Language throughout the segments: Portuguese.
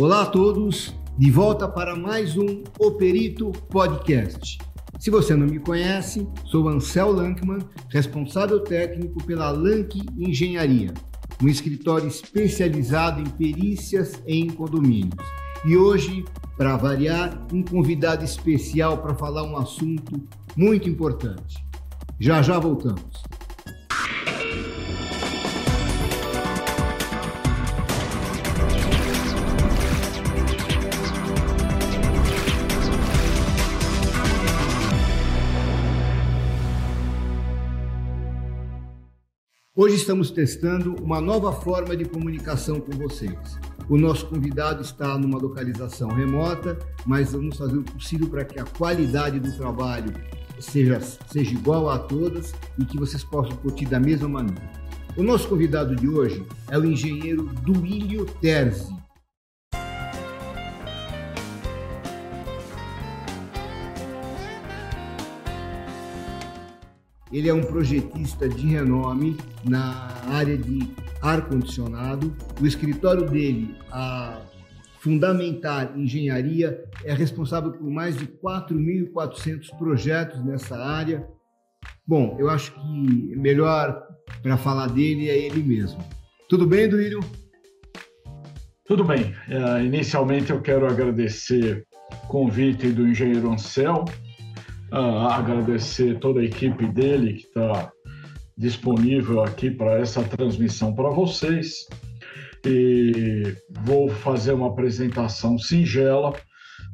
Olá a todos, de volta para mais um O Perito Podcast. Se você não me conhece, sou Ansel Lankman, responsável técnico pela Lank Engenharia, um escritório especializado em perícias em condomínios. E hoje, para variar, um convidado especial para falar um assunto muito importante. Já já voltamos. Hoje estamos testando uma nova forma de comunicação com vocês. O nosso convidado está numa localização remota, mas vamos fazer o possível para que a qualidade do trabalho seja, seja igual a todas e que vocês possam curtir da mesma maneira. O nosso convidado de hoje é o engenheiro Duílio Terzi. Ele é um projetista de renome na área de ar-condicionado. O escritório dele, a Fundamentar Engenharia, é responsável por mais de 4.400 projetos nessa área. Bom, eu acho que melhor para falar dele é ele mesmo. Tudo bem, Duílio? Tudo bem. Uh, inicialmente eu quero agradecer o convite do engenheiro Ansel uh, agradecer toda a equipe dele que está disponível aqui para essa transmissão para vocês. E vou fazer uma apresentação singela.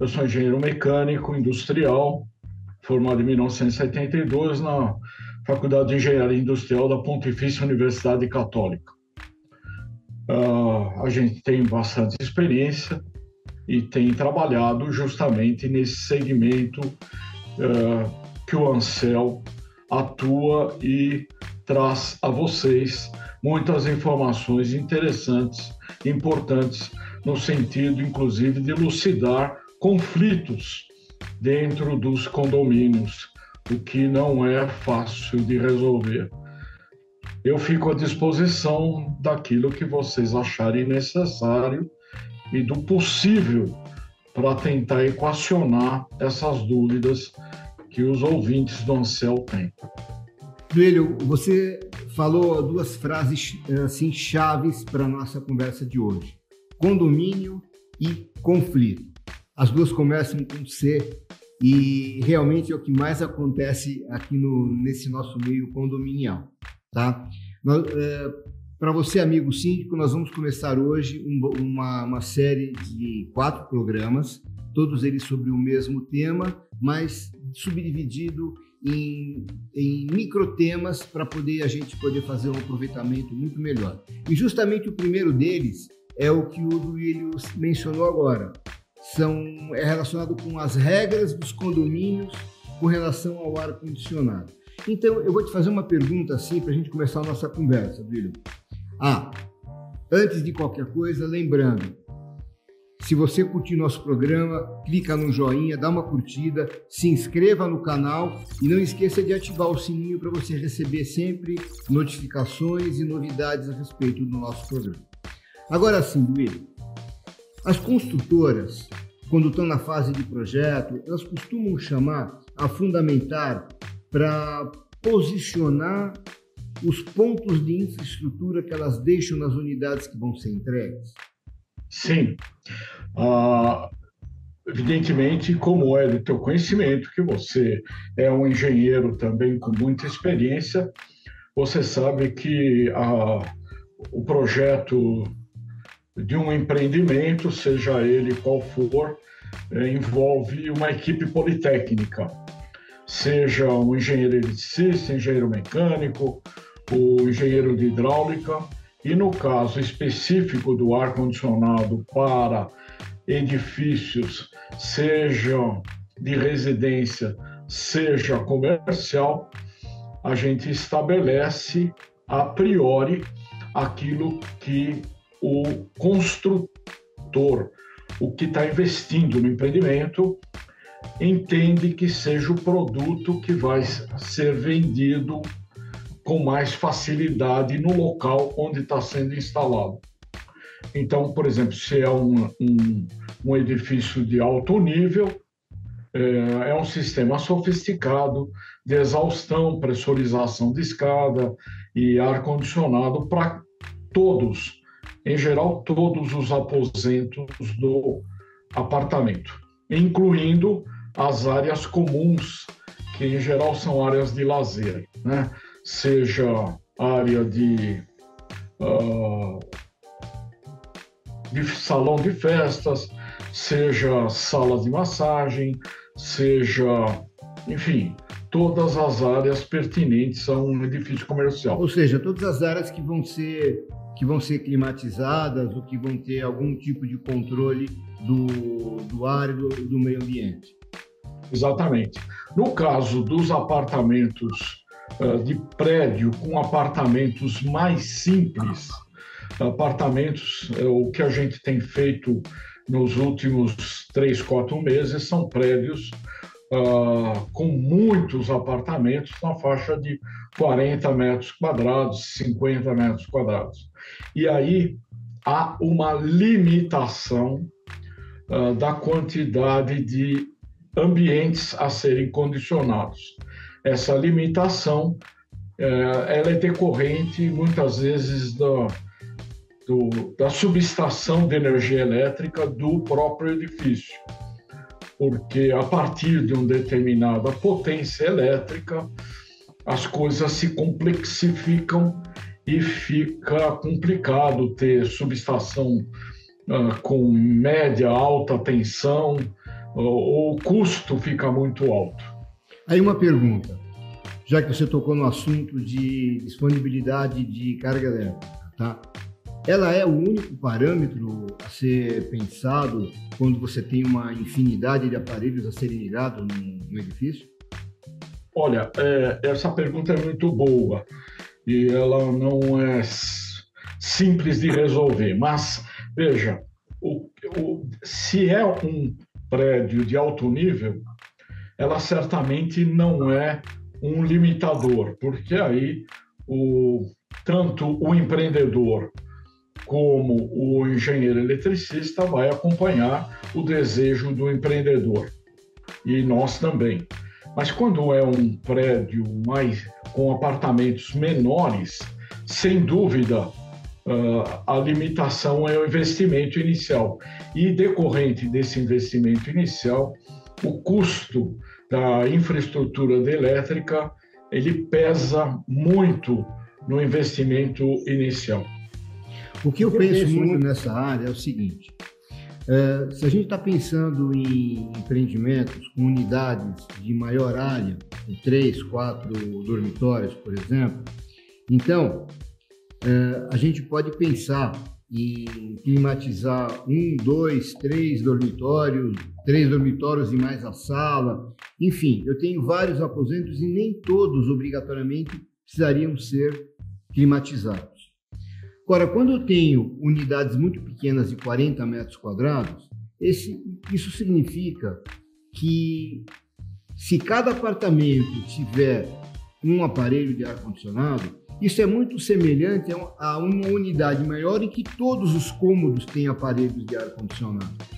Eu sou engenheiro mecânico industrial, formado em 1972 na Faculdade de Engenharia Industrial da Pontifícia Universidade Católica. Uh, a gente tem bastante experiência e tem trabalhado justamente nesse segmento uh, que o Ansel atua e traz a vocês muitas informações interessantes, importantes, no sentido, inclusive, de elucidar conflitos dentro dos condomínios, o que não é fácil de resolver. Eu fico à disposição daquilo que vocês acharem necessário e do possível para tentar equacionar essas dúvidas que os ouvintes do Ansel têm. Duílio, você falou duas frases assim chaves para a nossa conversa de hoje: condomínio e conflito. As duas começam com C e realmente é o que mais acontece aqui no, nesse nosso meio condominial, tá? é, para você, amigo síndico, nós vamos começar hoje um, uma, uma série de quatro programas, todos eles sobre o mesmo tema, mas subdividido em, em microtemas para poder a gente poder fazer um aproveitamento muito melhor. E justamente o primeiro deles é o que o Duílio mencionou agora. São, é relacionado com as regras dos condomínios com relação ao ar condicionado. Então, eu vou te fazer uma pergunta assim para a gente começar a nossa conversa, Duílio. Ah, antes de qualquer coisa, lembrando, se você curtir nosso programa, clica no joinha, dá uma curtida, se inscreva no canal e não esqueça de ativar o sininho para você receber sempre notificações e novidades a respeito do nosso programa. Agora sim, Luiz, as construtoras, quando estão na fase de projeto, elas costumam chamar a fundamentar para posicionar os pontos de infraestrutura que elas deixam nas unidades que vão ser entregues? Sim. Ah, evidentemente, como é do teu conhecimento, que você é um engenheiro também com muita experiência, você sabe que ah, o projeto de um empreendimento, seja ele qual for, é, envolve uma equipe politécnica, seja um engenheiro eletricista, engenheiro mecânico, o engenheiro de hidráulica, e no caso específico do ar-condicionado para edifícios, sejam de residência, seja comercial, a gente estabelece a priori aquilo que o construtor, o que está investindo no empreendimento, entende que seja o produto que vai ser vendido com mais facilidade no local onde está sendo instalado. Então, por exemplo, se é um, um, um edifício de alto nível, é, é um sistema sofisticado de exaustão, pressurização de escada e ar-condicionado para todos, em geral, todos os aposentos do apartamento, incluindo as áreas comuns, que em geral são áreas de lazer, né? Seja área de, uh, de salão de festas, seja sala de massagem, seja, enfim, todas as áreas pertinentes a um edifício comercial. Ou seja, todas as áreas que vão ser que vão ser climatizadas ou que vão ter algum tipo de controle do, do ar e do, do meio ambiente. Exatamente. No caso dos apartamentos de prédio com apartamentos mais simples, apartamentos, uh, o que a gente tem feito nos últimos três, quatro meses são prédios uh, com muitos apartamentos na faixa de 40 metros quadrados, 50 metros quadrados. E aí há uma limitação uh, da quantidade de ambientes a serem condicionados. Essa limitação uh, ela é decorrente muitas vezes da, do, da subestação de energia elétrica do próprio edifício porque a partir de uma determinada potência elétrica, as coisas se complexificam e fica complicado ter subestação uh, com média, alta tensão, uh, o custo fica muito alto. Aí uma pergunta, já que você tocou no assunto de disponibilidade de carga elétrica, tá? ela é o único parâmetro a ser pensado quando você tem uma infinidade de aparelhos a serem ligados no, edifício? Olha, é, essa pergunta é muito boa e ela não é simples de resolver. Mas veja, o, o, se é um prédio de alto nível, ela certamente não é um limitador, porque aí o, tanto o empreendedor como o engenheiro eletricista vai acompanhar o desejo do empreendedor e nós também. Mas quando é um prédio mais com apartamentos menores, sem dúvida a limitação é o investimento inicial e decorrente desse investimento inicial, o custo da infraestrutura de elétrica ele pesa muito no investimento inicial. O que eu, eu penso, penso muito nessa área é o seguinte: é, se a gente está pensando em empreendimentos com unidades de maior área, com três, quatro dormitórios, por exemplo, então é, a gente pode pensar em climatizar um, dois, três dormitórios, três dormitórios e mais a sala. Enfim, eu tenho vários aposentos e nem todos obrigatoriamente precisariam ser climatizados. Agora, quando eu tenho unidades muito pequenas de 40 metros quadrados, esse, isso significa que se cada apartamento tiver um aparelho de ar-condicionado, isso é muito semelhante a uma unidade maior em que todos os cômodos têm aparelhos de ar-condicionado.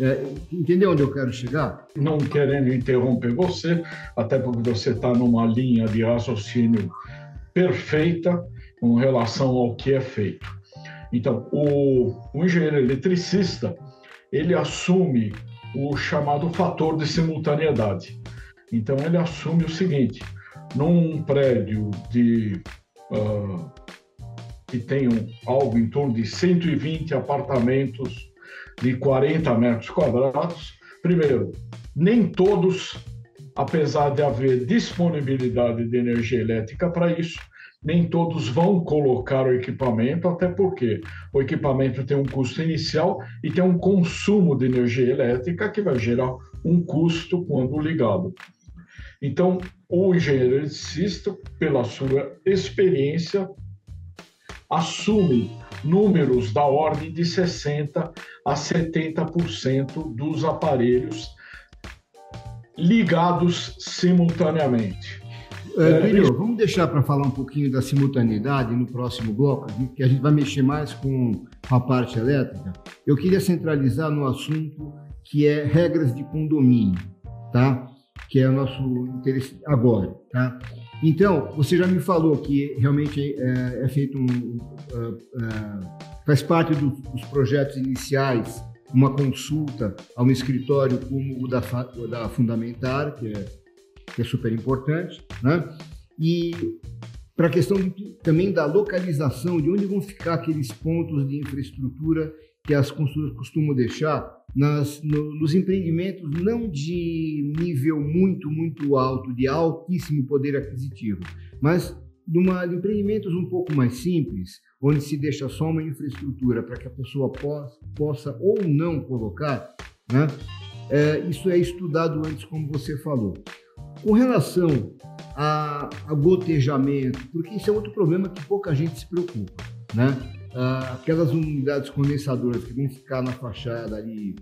É, entendeu onde eu quero chegar? Não querendo interromper você, até porque você está numa linha de raciocínio perfeita, com relação ao que é feito. Então, o, o engenheiro eletricista ele assume o chamado fator de simultaneidade. Então, ele assume o seguinte: num prédio de uh, que tem algo em torno de 120 apartamentos de 40 metros quadrados, primeiro, nem todos, apesar de haver disponibilidade de energia elétrica para isso, nem todos vão colocar o equipamento, até porque o equipamento tem um custo inicial e tem um consumo de energia elétrica que vai gerar um custo quando ligado. Então, o engenheiro eletricista, pela sua experiência, assume números da ordem de 60 a 70% dos aparelhos ligados simultaneamente. É, vamos deixar para falar um pouquinho da simultaneidade no próximo bloco, que a gente vai mexer mais com a parte elétrica. Eu queria centralizar no assunto que é regras de condomínio, tá? Que é o nosso interesse agora, tá? Então, você já me falou que realmente é, é feito um, uh, uh, faz parte do, dos projetos iniciais uma consulta a um escritório como o da, da Fundamentar, que é, que é super importante, né? E para a questão também da localização, de onde vão ficar aqueles pontos de infraestrutura que as construtoras costumam deixar nas, no, nos empreendimentos não de nível muito, muito alto, de altíssimo poder aquisitivo, mas numa, de empreendimentos um pouco mais simples, onde se deixa só uma infraestrutura para que a pessoa possa, possa ou não colocar, né? É, isso é estudado antes, como você falou. Com relação a, a, gotejamento, porque isso é outro problema que pouca gente se preocupa, né? Ah, aquelas unidades condensadoras que vão ficar na fachada ali,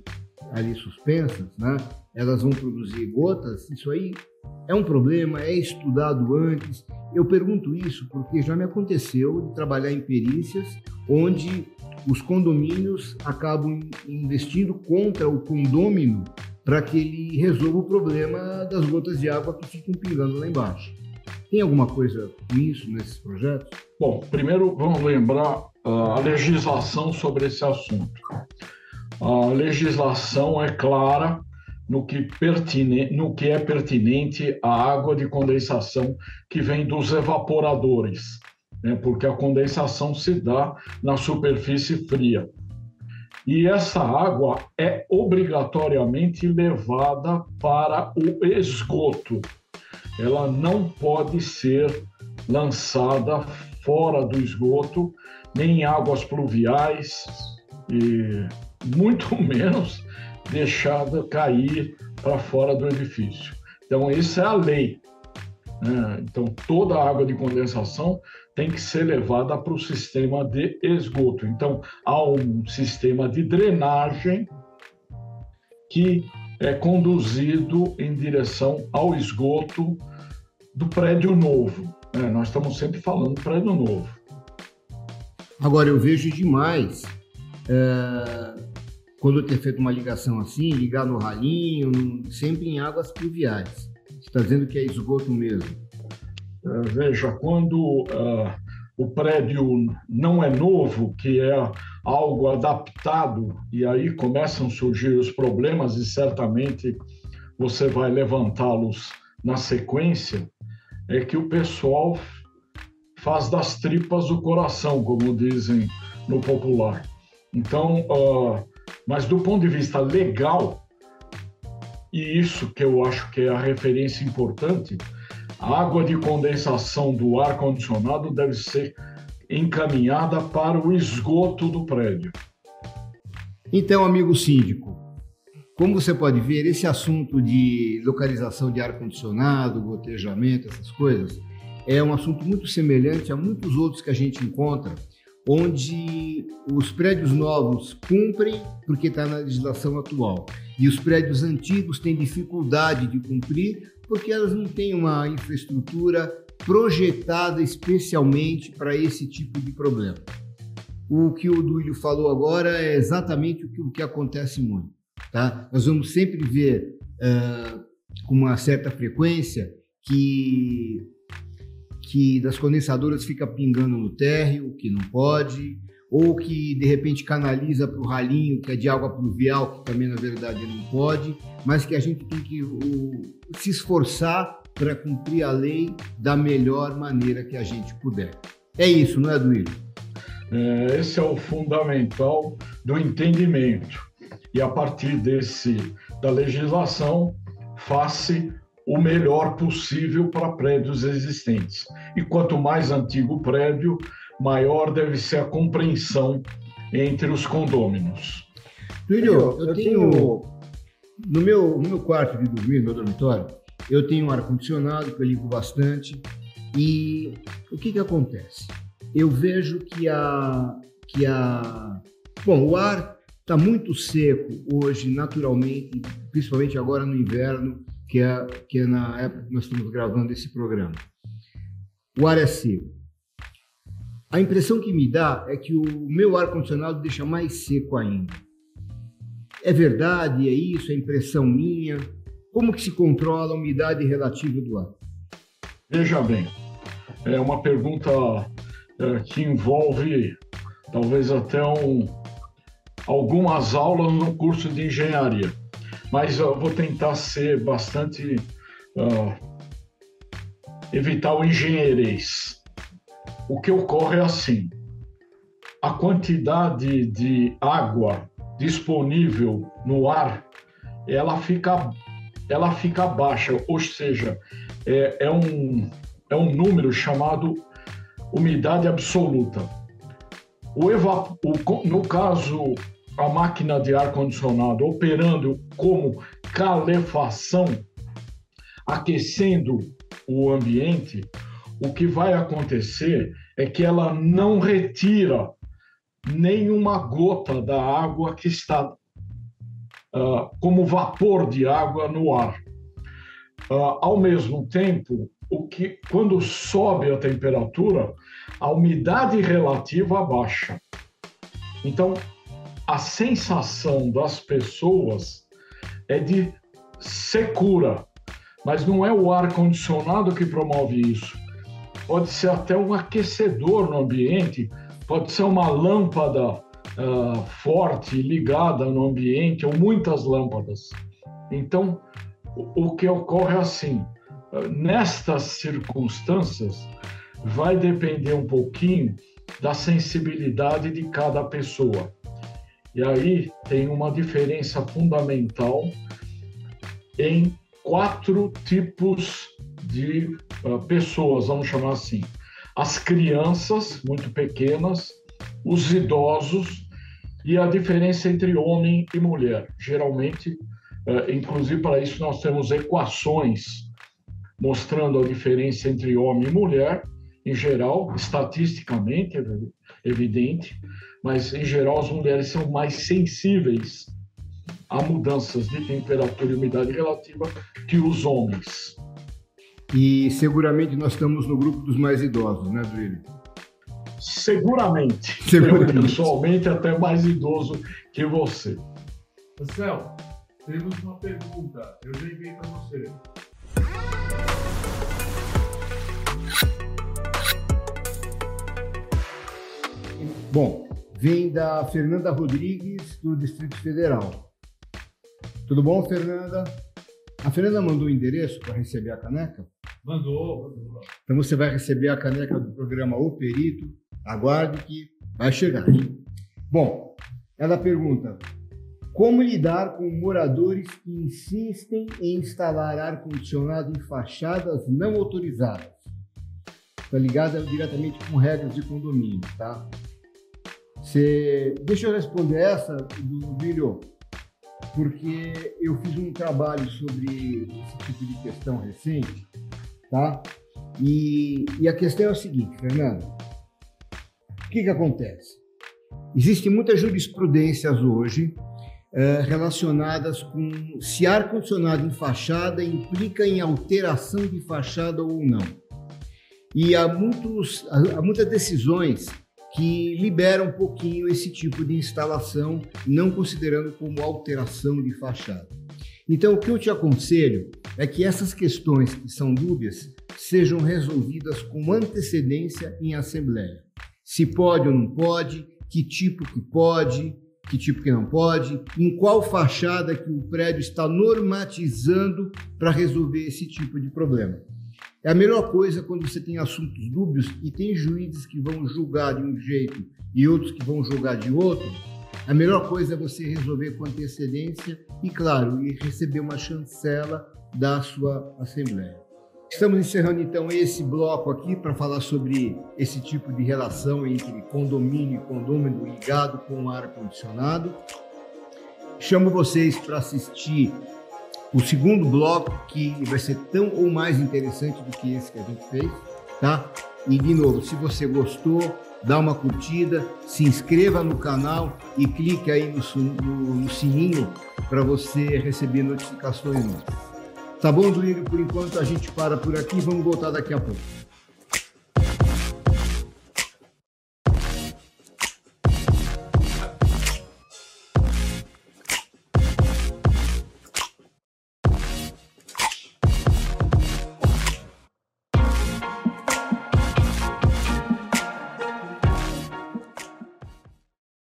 ali suspensas, né? Elas vão produzir gotas, isso aí é um problema, é estudado antes. Eu pergunto isso porque já me aconteceu de trabalhar em perícias onde os condomínios acabam investindo contra o condômino para que ele resolva o problema das gotas de água que ficam pingando lá embaixo. Tem alguma coisa com isso nesses projetos? Bom, primeiro vamos lembrar uh, a legislação sobre esse assunto. A legislação é clara no que, no que é pertinente à água de condensação que vem dos evaporadores, né? porque a condensação se dá na superfície fria. E essa água é obrigatoriamente levada para o esgoto. Ela não pode ser lançada fora do esgoto, nem em águas pluviais, e muito menos deixada cair para fora do edifício. Então, isso é a lei. Né? Então, toda a água de condensação tem que ser levada para o sistema de esgoto. Então, há um sistema de drenagem que é conduzido em direção ao esgoto do prédio novo. Né? Nós estamos sempre falando prédio novo. Agora, eu vejo demais é, quando eu ter feito uma ligação assim, ligar no ralinho, sempre em águas pluviais. Você está dizendo que é esgoto mesmo? É, veja, quando uh, o prédio não é novo, que é algo adaptado, e aí começam a surgir os problemas, e certamente você vai levantá-los na sequência, é que o pessoal faz das tripas o coração, como dizem no popular. Então, uh, mas do ponto de vista legal, e isso que eu acho que é a referência importante, a água de condensação do ar condicionado deve ser encaminhada para o esgoto do prédio. Então, amigo síndico, como você pode ver, esse assunto de localização de ar condicionado, gotejamento, essas coisas, é um assunto muito semelhante a muitos outros que a gente encontra onde os prédios novos cumprem porque está na legislação atual e os prédios antigos têm dificuldade de cumprir porque elas não têm uma infraestrutura projetada especialmente para esse tipo de problema. O que o Duílio falou agora é exatamente o que, o que acontece muito. Tá? Nós vamos sempre ver uh, com uma certa frequência que que das condensadoras fica pingando no térreo, que não pode, ou que de repente canaliza para o ralinho, que é de água pluvial, que também na verdade não pode, mas que a gente tem que se esforçar para cumprir a lei da melhor maneira que a gente puder. É isso, não é, Duílio? É, esse é o fundamental do entendimento. E a partir desse da legislação, face o melhor possível para prédios existentes. E quanto mais antigo o prédio, maior deve ser a compreensão entre os condôminos. Duílio, eu, eu tenho no meu, no meu quarto de dormir, no meu dormitório, eu tenho um ar-condicionado que eu ligo bastante e o que que acontece? Eu vejo que a, que a... Bom, o ar está muito seco hoje, naturalmente, principalmente agora no inverno, que é, que é na época que nós estamos gravando esse programa. o ar é seco. A impressão que me dá é que o meu ar-condicionado deixa mais seco ainda. É verdade? É isso? É impressão minha? Como que se controla a umidade relativa do ar? Veja bem, é uma pergunta é, que envolve talvez até um, algumas aulas no curso de engenharia, mas eu vou tentar ser bastante uh, evitar o engenheirês. O que ocorre é assim: a quantidade de água disponível no ar, ela fica, ela fica baixa, ou seja, é, é um, é um número chamado umidade absoluta. O evap o, no caso, a máquina de ar-condicionado operando como calefação, aquecendo o ambiente, o que vai acontecer é que ela não retira nenhuma gota da água que está uh, como vapor de água no ar. Uh, ao mesmo tempo, o que, quando sobe a temperatura, a umidade relativa baixa. Então, a sensação das pessoas é de secura, mas não é o ar condicionado que promove isso. Pode ser até um aquecedor no ambiente, pode ser uma lâmpada uh, forte ligada no ambiente ou muitas lâmpadas. Então, o, que ocorre é assim: uh, nestas circunstâncias, vai depender um pouquinho da sensibilidade de cada pessoa. E aí tem uma diferença fundamental em quatro tipos de uh, pessoas, vamos chamar assim. As crianças, muito pequenas, os idosos e a diferença entre homem e mulher. Geralmente, uh, inclusive para isso, nós temos equações mostrando a diferença entre homem e mulher, em geral, estatisticamente, é evidente, mas em geral as mulheres são mais sensíveis a mudanças de temperatura e umidade relativa que os homens. E seguramente nós estamos no grupo dos mais idosos, né, Duílio? Seguramente. seguramente. Eu, pessoalmente, até mais idoso que você. Marcel, temos uma pergunta. Eu já enviei para você. Bom, vem da Fernanda Rodrigues, do Distrito Federal. Tudo bom, Fernanda? A Fernanda mandou o endereço para receber a caneca? Mandou, mandou. Então você vai receber a caneca do programa O Perito. Aguarde que vai chegar. Bom, ela pergunta: como lidar com moradores que insistem em instalar ar-condicionado em fachadas não autorizadas? Está ligada diretamente com regras de condomínio, tá? Você... Deixa eu responder essa do Vídeo porque eu fiz um trabalho sobre esse tipo de questão recente, tá? E, e a questão é o seguinte, Fernando. O que, que acontece? Existem muitas jurisprudências hoje eh, relacionadas com se ar-condicionado em fachada implica em alteração de fachada ou não. E há, muitos, há muitas decisões que libera um pouquinho esse tipo de instalação, não considerando como alteração de fachada. Então, o que eu te aconselho é que essas questões que são dúbias sejam resolvidas com antecedência em assembleia. Se pode ou não pode, que tipo que pode, que tipo que não pode, em qual fachada que o prédio está normatizando para resolver esse tipo de problema. É a melhor coisa quando você tem assuntos dúbios e tem juízes que vão julgar de um jeito e outros que vão julgar de outro. A melhor coisa é você resolver com antecedência e, claro, e receber uma chancela da sua Assembleia. Estamos encerrando então esse bloco aqui para falar sobre esse tipo de relação entre condomínio e condomínio ligado com ar-condicionado. Chamo vocês para assistir o segundo bloco, que vai ser tão ou mais interessante do que esse que a gente fez, tá? E de novo, se você gostou, dá uma curtida, se inscreva no canal e clique aí no, no, no sininho para você receber notificações. Tá bom, Duílio? Por enquanto a gente para por aqui, vamos voltar daqui a pouco.